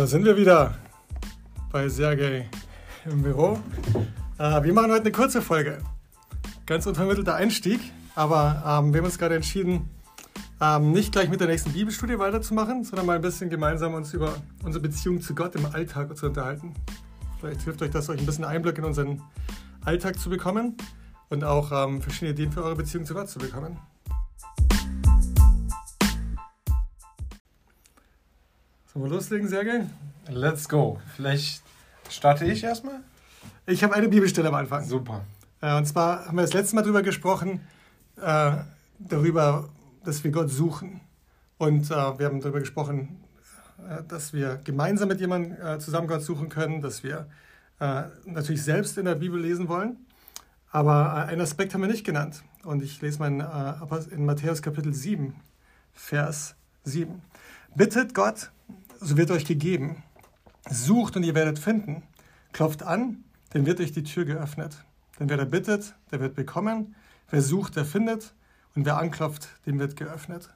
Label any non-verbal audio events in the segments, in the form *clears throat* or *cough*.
Da sind wir wieder bei Sergej im Büro. Äh, wir machen heute eine kurze Folge. Ganz unvermittelter Einstieg, aber ähm, wir haben uns gerade entschieden, ähm, nicht gleich mit der nächsten Bibelstudie weiterzumachen, sondern mal ein bisschen gemeinsam uns über unsere Beziehung zu Gott im Alltag zu unterhalten. Vielleicht hilft euch das, euch ein bisschen Einblick in unseren Alltag zu bekommen und auch ähm, verschiedene Ideen für eure Beziehung zu Gott zu bekommen. Sollen wir loslegen, Sergej? Let's go. Vielleicht starte ich erstmal? Ich habe eine Bibelstelle am Anfang. Super. Äh, und zwar haben wir das letzte Mal darüber gesprochen, äh, darüber, dass wir Gott suchen. Und äh, wir haben darüber gesprochen, äh, dass wir gemeinsam mit jemandem zusammen Gott suchen können, dass wir natürlich selbst in der Bibel lesen wollen. Aber einen Aspekt haben wir nicht genannt. Und ich lese mal in, in Matthäus Kapitel 7, Vers 7. Bittet Gott so wird euch gegeben. Sucht und ihr werdet finden. Klopft an, dann wird euch die Tür geöffnet. Denn wer da bittet, der wird bekommen. Wer sucht, der findet. Und wer anklopft, dem wird geöffnet.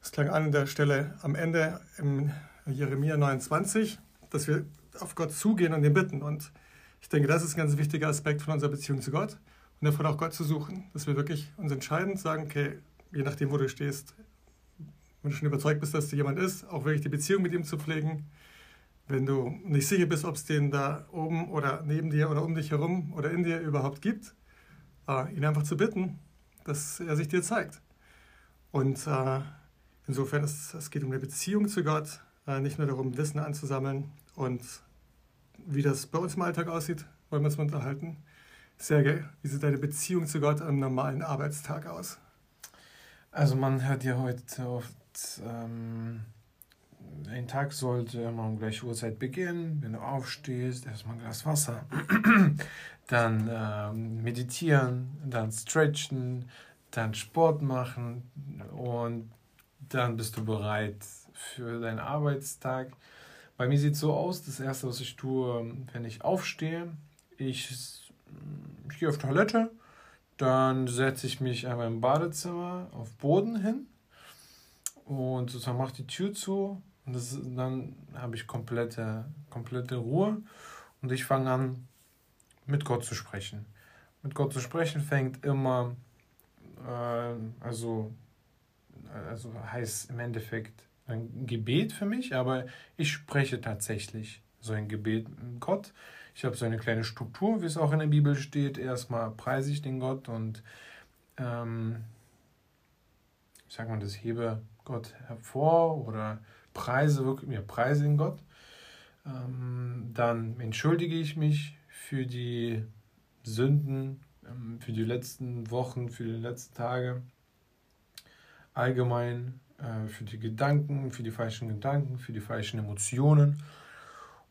Das klang an der Stelle am Ende im Jeremia 29, dass wir auf Gott zugehen und ihn bitten. Und ich denke, das ist ein ganz wichtiger Aspekt von unserer Beziehung zu Gott und davon auch Gott zu suchen. Dass wir wirklich uns entscheidend sagen, okay, je nachdem, wo du stehst, wenn du schon überzeugt bist, dass da jemand ist, auch wirklich die Beziehung mit ihm zu pflegen. Wenn du nicht sicher bist, ob es den da oben oder neben dir oder um dich herum oder in dir überhaupt gibt, äh, ihn einfach zu bitten, dass er sich dir zeigt. Und äh, insofern, ist, es geht um eine Beziehung zu Gott, äh, nicht nur darum, Wissen anzusammeln. Und wie das bei uns im Alltag aussieht, wollen wir uns mal unterhalten. Sergej, wie sieht deine Beziehung zu Gott am normalen Arbeitstag aus? Also man hört ja heute oft ähm, ein Tag sollte immer um gleiche Uhrzeit beginnen. Wenn du aufstehst, erstmal ein Glas Wasser, *clears throat* dann ähm, meditieren, dann stretchen, dann Sport machen und dann bist du bereit für deinen Arbeitstag. Bei mir sieht es so aus, das erste, was ich tue, wenn ich aufstehe, ich, ich gehe auf Toilette, dann setze ich mich einmal im Badezimmer auf Boden hin und sozusagen mache die Tür zu und das, dann habe ich komplette, komplette Ruhe und ich fange an, mit Gott zu sprechen. Mit Gott zu sprechen fängt immer, äh, also, also heißt im Endeffekt ein Gebet für mich, aber ich spreche tatsächlich so ein Gebet mit Gott. Ich habe so eine kleine Struktur, wie es auch in der Bibel steht. Erstmal preise ich den Gott und ähm, ich sage mal, das hebe Gott hervor oder preise wirklich, mir preise in Gott. Ähm, dann entschuldige ich mich für die Sünden, ähm, für die letzten Wochen, für die letzten Tage. Allgemein äh, für die Gedanken, für die falschen Gedanken, für die falschen Emotionen.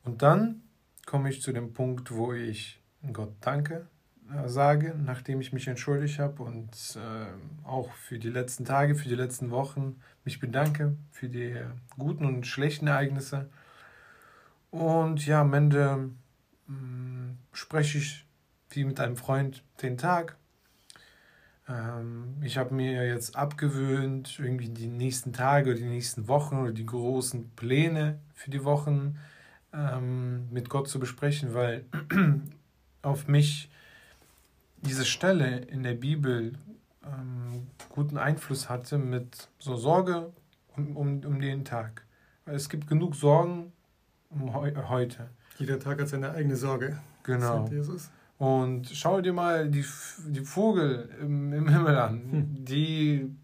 Und dann komme ich zu dem Punkt, wo ich Gott danke äh, sage, nachdem ich mich entschuldigt habe und äh, auch für die letzten Tage, für die letzten Wochen mich bedanke für die guten und schlechten Ereignisse. Und ja, am Ende mh, mm, spreche ich wie mit einem Freund den Tag. Ähm, ich habe mir jetzt abgewöhnt, irgendwie die nächsten Tage oder die nächsten Wochen oder die großen Pläne für die Wochen ähm, mit Gott zu besprechen, weil *clears throat* auf mich diese Stelle in der Bibel ähm, guten Einfluss hatte mit so Sorge um, um, um den Tag. Es gibt genug Sorgen um heu heute. Jeder Tag hat seine eigene Sorge. Genau. Und schau dir mal die, die Vogel im, im Himmel an. Hm. Die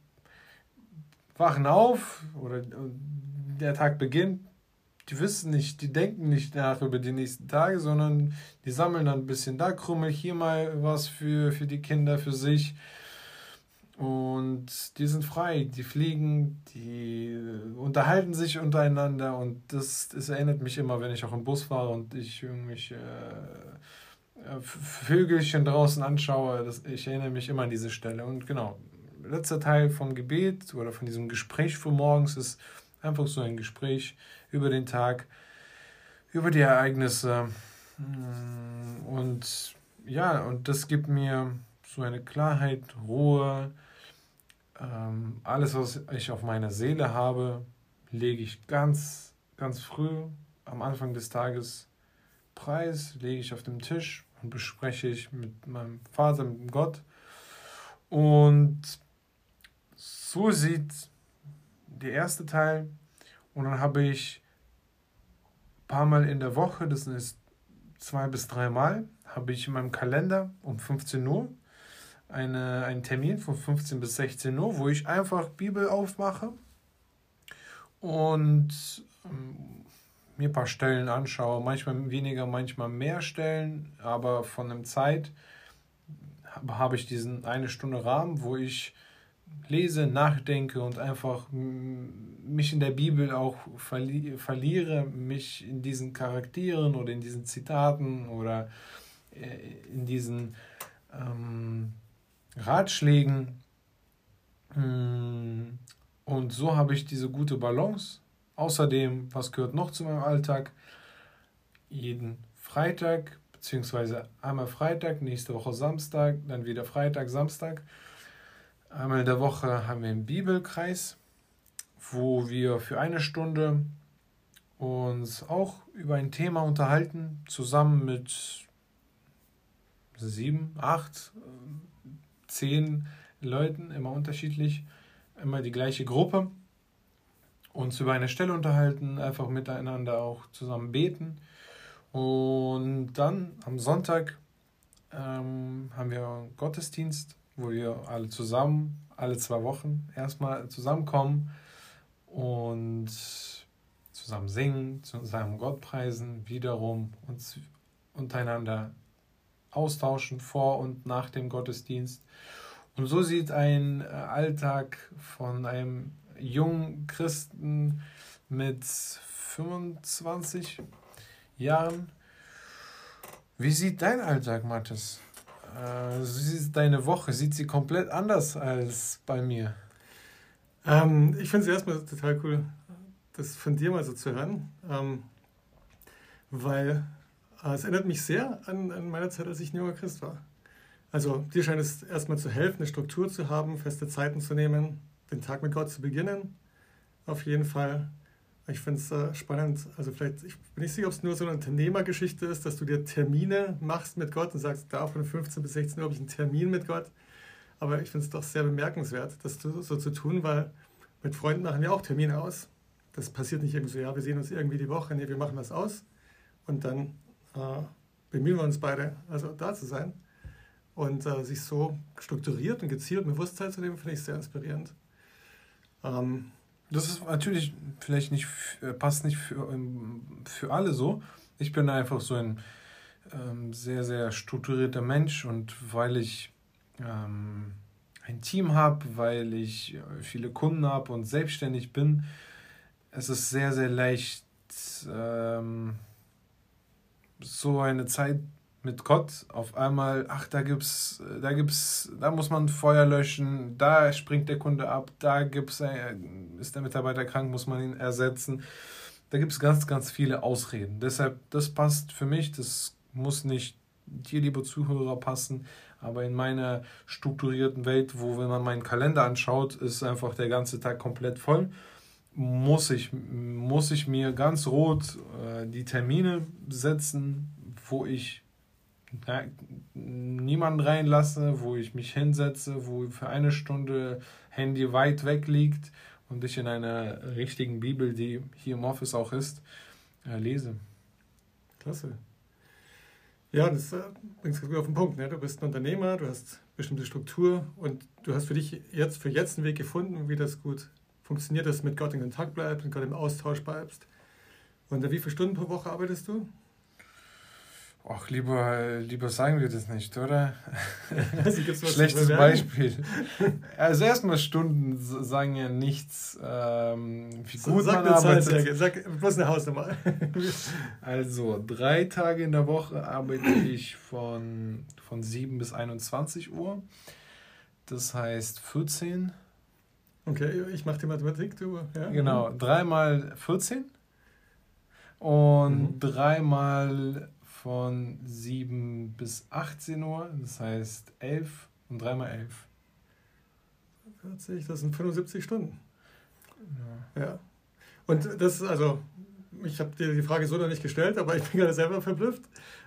wachen auf oder der Tag beginnt die wissen nicht, die denken nicht nach über die nächsten Tage, sondern die sammeln dann ein bisschen da Krümmel, hier mal was für, für die Kinder, für sich. Und die sind frei, die fliegen, die unterhalten sich untereinander und das, das erinnert mich immer, wenn ich auch im Bus fahre und ich irgendwelche äh, Vögelchen draußen anschaue. Das, ich erinnere mich immer an diese Stelle. Und genau, letzter Teil vom Gebet oder von diesem Gespräch für morgens ist einfach so ein Gespräch über den Tag, über die Ereignisse. Mm, und ja, und das gibt mir so eine Klarheit, Ruhe. Ähm, alles, was ich auf meiner Seele habe, lege ich ganz, ganz früh am Anfang des Tages preis, lege ich auf dem Tisch und bespreche ich mit meinem Vater, mit Gott. Und so sieht der erste Teil. Und dann habe ich paar Mal in der Woche, das ist zwei bis drei Mal, habe ich in meinem Kalender um 15 Uhr eine, einen Termin von 15 bis 16 Uhr, wo ich einfach Bibel aufmache und ähm, mir ein paar Stellen anschaue. Manchmal weniger, manchmal mehr Stellen, aber von der Zeit habe ich diesen eine Stunde Rahmen, wo ich lese, nachdenke und einfach mich in der Bibel auch verli verliere, mich in diesen Charakteren oder in diesen Zitaten oder äh, in diesen ähm, Ratschlägen. Mm, und so habe ich diese gute Balance. Außerdem, was gehört noch zu meinem Alltag? Jeden Freitag, beziehungsweise einmal Freitag, nächste Woche Samstag, dann wieder Freitag, Samstag. Einmal in der Woche haben wir einen Bibelkreis, wo wir für eine Stunde uns auch über ein Thema unterhalten, zusammen mit sieben, acht, zehn Leuten, immer unterschiedlich, immer die gleiche Gruppe, uns über eine Stelle unterhalten, einfach miteinander auch zusammen beten. Und dann am Sonntag ähm, haben wir Gottesdienst, wo wir alle zusammen, alle zwei Wochen erstmal zusammenkommen und zusammen singen, zusammen Gott preisen, wiederum uns untereinander austauschen vor und nach dem Gottesdienst. Und so sieht ein äh, Alltag von einem jungen Christen mit 25 Jahren. Wie sieht dein Alltag, Mathis? Äh, deine Woche? Sieht sie komplett anders als bei mir? Ähm, ich finde es erstmal total cool, das von dir mal so zu hören, ähm, weil äh, es erinnert mich sehr an, an meine Zeit, als ich ein junger Christ war. Also dir scheint es erstmal zu helfen, eine Struktur zu haben, feste Zeiten zu nehmen, den Tag mit Gott zu beginnen. Auf jeden Fall. Ich finde es äh, spannend. Also vielleicht, ich bin nicht sicher, ob es nur so eine Unternehmergeschichte ist, dass du dir Termine machst mit Gott und sagst, da von 15 bis 16 Uhr habe ich einen Termin mit Gott. Aber ich finde es doch sehr bemerkenswert, das so zu tun, weil mit Freunden machen wir auch Termine aus. Das passiert nicht irgendwie so, ja, wir sehen uns irgendwie die Woche, nee, wir machen das aus und dann äh, bemühen wir uns beide, also da zu sein. Und äh, sich so strukturiert und gezielt Bewusstsein zu nehmen, finde ich sehr inspirierend. Ähm, das ist natürlich vielleicht nicht, äh, passt nicht für, ähm, für alle so. Ich bin einfach so ein ähm, sehr, sehr strukturierter Mensch und weil ich ähm, ein Team habe, weil ich äh, viele Kunden habe und selbstständig bin, es ist sehr, sehr leicht, ähm, so eine Zeit mit Gott auf einmal, ach, da gibt's, da gibt's, da muss man Feuer löschen, da springt der Kunde ab, da gibt's, äh, ist der Mitarbeiter krank, muss man ihn ersetzen. Da gibt es ganz, ganz viele Ausreden. Deshalb, das passt für mich, das muss nicht dir, liebe Zuhörer, passen, aber in meiner strukturierten Welt, wo, wenn man meinen Kalender anschaut, ist einfach der ganze Tag komplett voll muss ich, muss ich mir ganz rot äh, die Termine setzen, wo ich niemanden reinlasse, wo ich mich hinsetze, wo für eine Stunde Handy weit weg liegt und ich in einer richtigen Bibel, die hier im Office auch ist, äh, lese. Klasse. Ja, das äh, bringt es auf den Punkt. Ne? Du bist ein Unternehmer, du hast bestimmte Struktur und du hast für dich jetzt für jetzt einen Weg gefunden, wie das gut funktioniert, dass du mit Gott in Kontakt bleibst, mit Gott im Austausch bleibst. Und wie viele Stunden pro Woche arbeitest du? Ach, lieber, lieber sagen wir das nicht, oder? *laughs* Also Schlechtes Beispiel. Also erstmal Stunden sagen ja nichts, ähm, wie gut sag man arbeitet. Zahl, sag bloß eine Hausnummer. *laughs* also drei Tage in der Woche arbeite *clears throat* ich von, von 7 bis 21 Uhr. Das heißt 14. Okay, ich mache die Mathematik, du. Ja. Genau, dreimal 14 und mhm. dreimal von 7 bis 18 Uhr, das heißt 11 und 3 mal 11. 40, das sind 75 Stunden. Ja. ja. Und das ist also, ich habe dir die Frage so noch nicht gestellt, aber ich bin gerade selber verblüfft.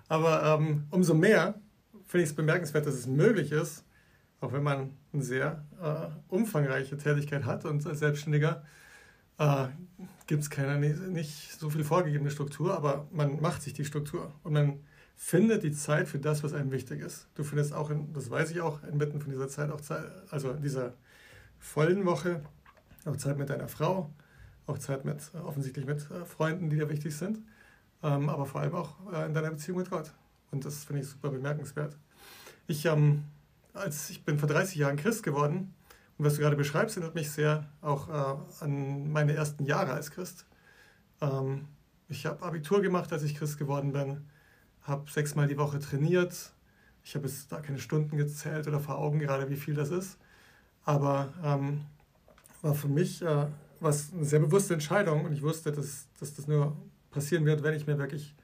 Aber ähm, umso mehr finde ich es bemerkenswert, dass es möglich ist, auch wenn man eine sehr äh, umfangreiche Tätigkeit hat und als Selbstständiger äh, gibt es keine nicht so viel vorgegebene Struktur, aber man macht sich die Struktur und man findet die Zeit für das, was einem wichtig ist. Du findest auch, in, das weiß ich auch, inmitten von dieser Zeit auch Zeit, also in dieser vollen Woche, auch Zeit mit deiner Frau, auch Zeit mit offensichtlich mit äh, Freunden, die dir wichtig sind, ähm, aber vor allem auch äh, in deiner Beziehung mit Gott. Und das finde ich super bemerkenswert. Ich, ähm, als, ich bin vor 30 Jahren Christ geworden und was du gerade beschreibst, erinnert mich sehr auch äh, an meine ersten Jahre als Christ. Ähm, ich habe Abitur gemacht, als ich Christ geworden bin, habe sechsmal die Woche trainiert. Ich habe jetzt da keine Stunden gezählt oder vor Augen gerade, wie viel das ist. Aber ähm, war für mich äh, was eine sehr bewusste Entscheidung und ich wusste, dass, dass das nur passieren wird, wenn ich mir wirklich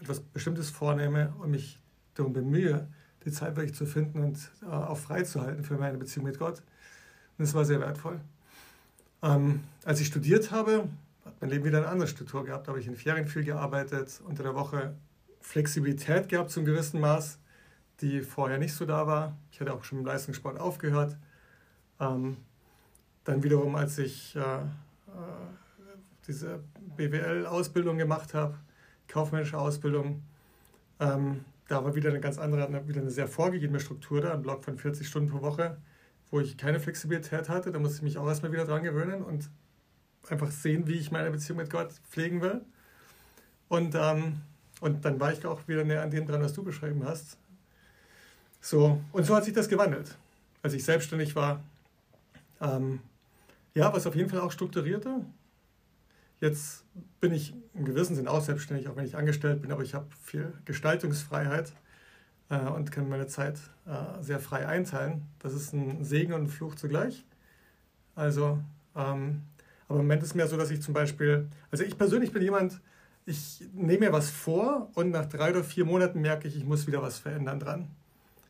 etwas Bestimmtes vornehme und mich darum bemühe, die Zeit wirklich zu finden und äh, auch freizuhalten für meine Beziehung mit Gott. Und das war sehr wertvoll. Ähm, als ich studiert habe, hat mein Leben wieder eine andere Struktur gehabt. Da habe ich in Ferien viel gearbeitet, unter der Woche Flexibilität gehabt zum gewissen Maß, die vorher nicht so da war. Ich hatte auch schon im Leistungssport aufgehört. Ähm, dann wiederum, als ich äh, äh, diese BWL-Ausbildung gemacht habe, kaufmännische Ausbildung, ähm, da war wieder eine ganz andere, wieder eine sehr vorgegebene Struktur da, ein Block von 40 Stunden pro Woche, wo ich keine Flexibilität hatte. Da musste ich mich auch erstmal wieder dran gewöhnen und einfach sehen, wie ich meine Beziehung mit Gott pflegen will. Und, ähm, und dann war ich auch wieder näher an dem dran, was du beschrieben hast. So, und so hat sich das gewandelt. Als ich selbstständig war, ähm, ja, ist auf jeden Fall auch strukturierter. Jetzt bin ich im gewissen Sinn auch selbstständig, auch wenn ich angestellt bin, aber ich habe viel Gestaltungsfreiheit äh, und kann meine Zeit äh, sehr frei einteilen. Das ist ein Segen und ein Fluch zugleich. Also, ähm, aber im Moment ist es mehr so, dass ich zum Beispiel, also ich persönlich bin jemand, ich nehme mir was vor und nach drei oder vier Monaten merke ich, ich muss wieder was verändern dran.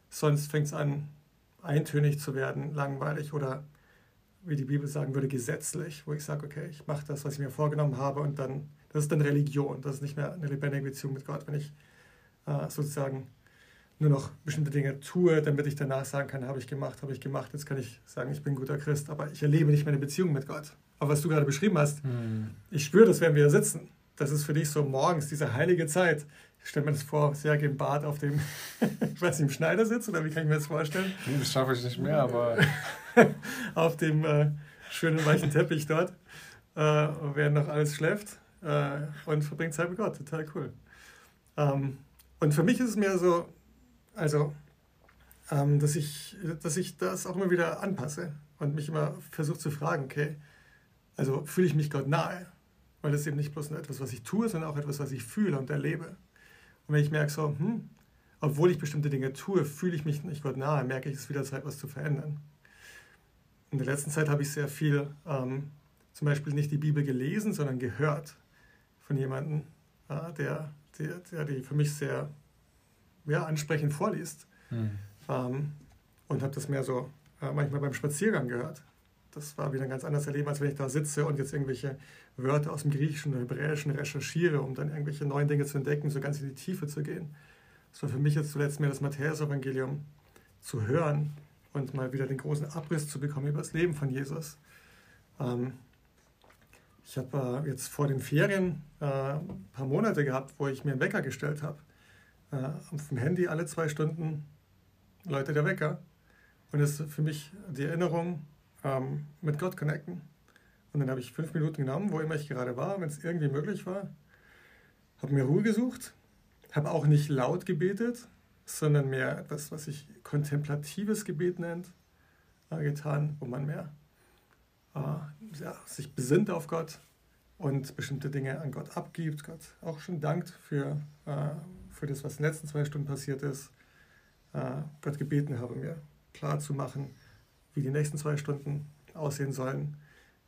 Sonst fängt es an, eintönig zu werden, langweilig oder wie die Bibel sagen würde, gesetzlich, wo ich sage, okay, ich mache das, was ich mir vorgenommen habe und dann, das ist dann Religion, das ist nicht mehr eine lebendige Beziehung mit Gott, wenn ich äh, sozusagen nur noch bestimmte Dinge tue, damit ich danach sagen kann, habe ich gemacht, habe ich gemacht, jetzt kann ich sagen, ich bin ein guter Christ, aber ich erlebe nicht meine Beziehung mit Gott. Aber was du gerade beschrieben hast, hm. ich spüre das, wenn wir sitzen. Das ist für dich so morgens diese heilige Zeit. Ich stelle mir das vor, Serge im Bad auf dem, *laughs* ich weiß nicht, im Schneidersitz oder wie kann ich mir das vorstellen? Nee, das schaffe ich nicht mehr, aber. *laughs* auf dem äh, schönen weichen Teppich dort, äh, während noch alles schläft äh, und verbringt Zeit mit Gott. Total cool. Ähm, und für mich ist es mehr so, also, ähm, dass, ich, dass ich das auch immer wieder anpasse und mich immer versuche zu fragen, okay, also fühle ich mich Gott nahe? Weil das eben nicht bloß nur etwas, was ich tue, sondern auch etwas, was ich fühle und erlebe. Und wenn ich merke so, hm, obwohl ich bestimmte Dinge tue, fühle ich mich nicht Gott nahe, merke ich, es ist wieder Zeit, was zu verändern. In der letzten Zeit habe ich sehr viel, ähm, zum Beispiel nicht die Bibel gelesen, sondern gehört von jemandem, äh, der, der, der, die für mich sehr ja, ansprechend vorliest. Mhm. Ähm, und habe das mehr so äh, manchmal beim Spaziergang gehört. Das war wieder ein ganz anderes Erleben, als wenn ich da sitze und jetzt irgendwelche Wörter aus dem Griechischen oder Hebräischen recherchiere, um dann irgendwelche neuen Dinge zu entdecken, so ganz in die Tiefe zu gehen. Das war für mich jetzt zuletzt mehr das Matthäus-Evangelium zu hören und mal wieder den großen Abriss zu bekommen über das Leben von Jesus. Ähm, ich habe äh, jetzt vor den Ferien äh, ein paar Monate gehabt, wo ich mir einen Wecker gestellt habe. Äh, auf dem Handy alle zwei Stunden läutet der Wecker. Und das ist für mich die Erinnerung, ähm, mit Gott connecten. Und dann habe ich fünf Minuten genommen, wo immer ich gerade war, wenn es irgendwie möglich war, habe mir Ruhe gesucht, habe auch nicht laut gebetet, sondern mehr etwas, was sich kontemplatives Gebet nennt, äh, getan, wo man mehr äh, ja, sich besinnt auf Gott und bestimmte Dinge an Gott abgibt, Gott auch schon dankt für, äh, für das, was in den letzten zwei Stunden passiert ist, äh, Gott gebeten habe, mir klar zu machen, wie die nächsten zwei Stunden aussehen sollen.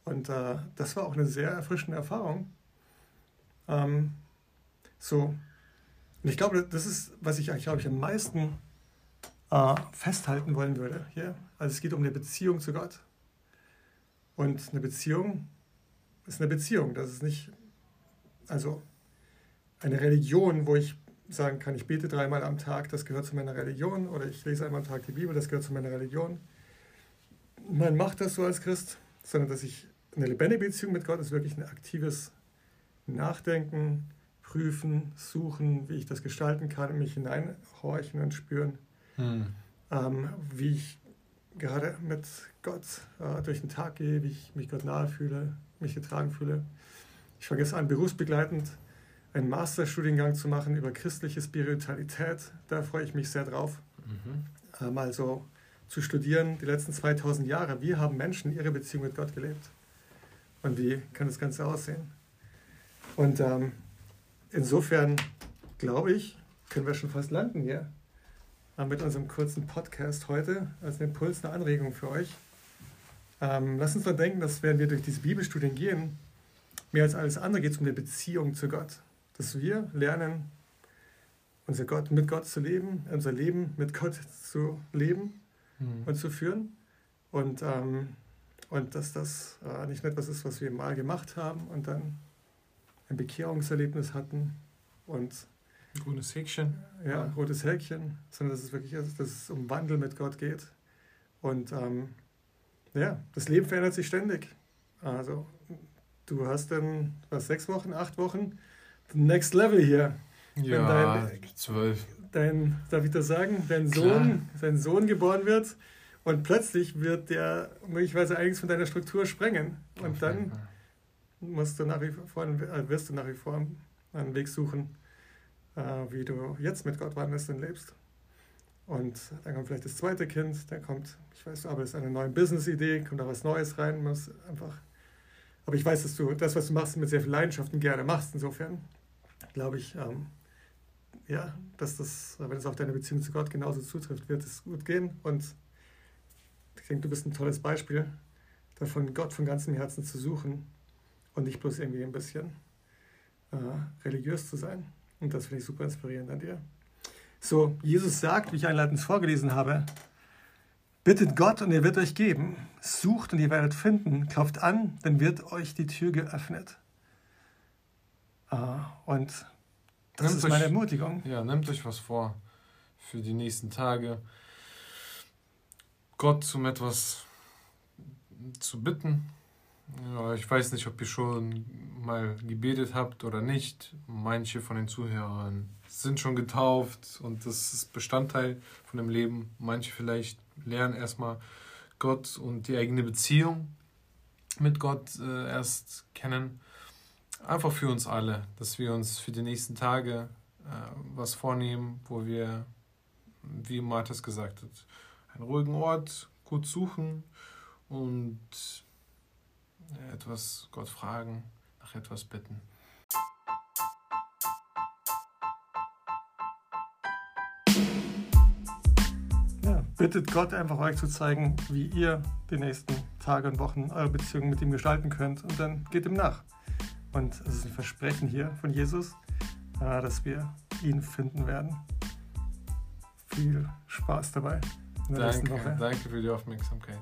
Und äh, das war auch eine sehr erfrischende Erfahrung. Ähm, so, und ich glaube, das ist, was ich eigentlich, glaube ich, am meisten äh, festhalten wollen würde hier. Also es geht um eine Beziehung zu Gott. Und eine Beziehung ist eine Beziehung. Das ist nicht also eine Religion, wo ich sagen kann, ich bete dreimal am Tag, das gehört zu meiner Religion, oder ich lese einmal am Tag die Bibel, das gehört zu meiner Religion. Man macht das so als Christ, sondern dass ich eine lebendige Beziehung mit Gott ist wirklich ein aktives Nachdenken, Prüfen, Suchen, wie ich das gestalten kann, mich hineinhorchen und spüren, hm. ähm, wie ich gerade mit Gott äh, durch den Tag gehe, wie ich mich Gott nahe fühle, mich getragen fühle. Ich fange jetzt an, berufsbegleitend einen Masterstudiengang zu machen über christliche Spiritualität. Da freue ich mich sehr drauf. Mhm. Ähm, also zu studieren, die letzten 2000 Jahre, wie haben Menschen ihre Beziehung mit Gott gelebt? Und wie kann das Ganze aussehen? Und ähm, insofern glaube ich, können wir schon fast landen hier äh, mit unserem kurzen Podcast heute als Impuls, eine Anregung für euch. Ähm, lasst uns doch denken, dass wenn wir durch diese Bibelstudien gehen, mehr als alles andere geht es um die Beziehung zu Gott dass wir lernen, unser Gott, mit Gott zu leben, unser Leben mit Gott zu leben mhm. und zu führen. Und, ähm, und dass das äh, nicht etwas ist, was wir mal gemacht haben und dann ein Bekehrungserlebnis hatten und grünes Häkchen. Ja, rotes Häkchen, sondern dass es wirklich ist, dass es um Wandel mit Gott geht. Und ähm, ja, das Leben verändert sich ständig. Also du hast dann was sechs Wochen, acht Wochen Next Level hier. Ja, zwölf. Dein, darf ich das sagen? Dein Sohn, dein Sohn geboren wird und plötzlich wird der möglicherweise einiges von deiner Struktur sprengen. Und dann musst du nach wie vor, äh, wirst du nach wie vor einen Weg suchen, äh, wie du jetzt mit Gott wandelst und lebst. Und dann kommt vielleicht das zweite Kind, dann kommt, ich weiß, du arbeitest an einer neuen Business-Idee, kommt da was Neues rein, muss einfach. Aber ich weiß, dass du das, was du machst, mit sehr viel Leidenschaft und gerne machst. Insofern glaube ich, ähm, ja, dass das, wenn es auf deine Beziehung zu Gott genauso zutrifft, wird es gut gehen. Und ich denke, du bist ein tolles Beispiel davon, Gott von ganzem Herzen zu suchen und nicht bloß irgendwie ein bisschen äh, religiös zu sein. Und das finde ich super inspirierend an dir. So, Jesus sagt, wie ich einleitend vorgelesen habe, bittet Gott und er wird euch geben. Sucht und ihr werdet finden. Klopft an, dann wird euch die Tür geöffnet. Ah, und das nehmt ist meine Ermutigung. Ja, nehmt euch was vor für die nächsten Tage. Gott um etwas zu bitten. Ja, ich weiß nicht, ob ihr schon mal gebetet habt oder nicht. Manche von den Zuhörern sind schon getauft und das ist Bestandteil von dem Leben. Manche vielleicht lernen erstmal Gott und die eigene Beziehung mit Gott äh, erst kennen einfach für uns alle, dass wir uns für die nächsten Tage äh, was vornehmen, wo wir, wie Marthas gesagt hat, einen ruhigen Ort gut suchen und etwas Gott fragen, nach etwas bitten. Bittet Gott einfach euch zu zeigen, wie ihr die nächsten Tage und Wochen eure Beziehung mit ihm gestalten könnt und dann geht ihm nach. Und es ist ein Versprechen hier von Jesus, äh, dass wir ihn finden werden. Viel Spaß dabei. Danke, danke für die Aufmerksamkeit.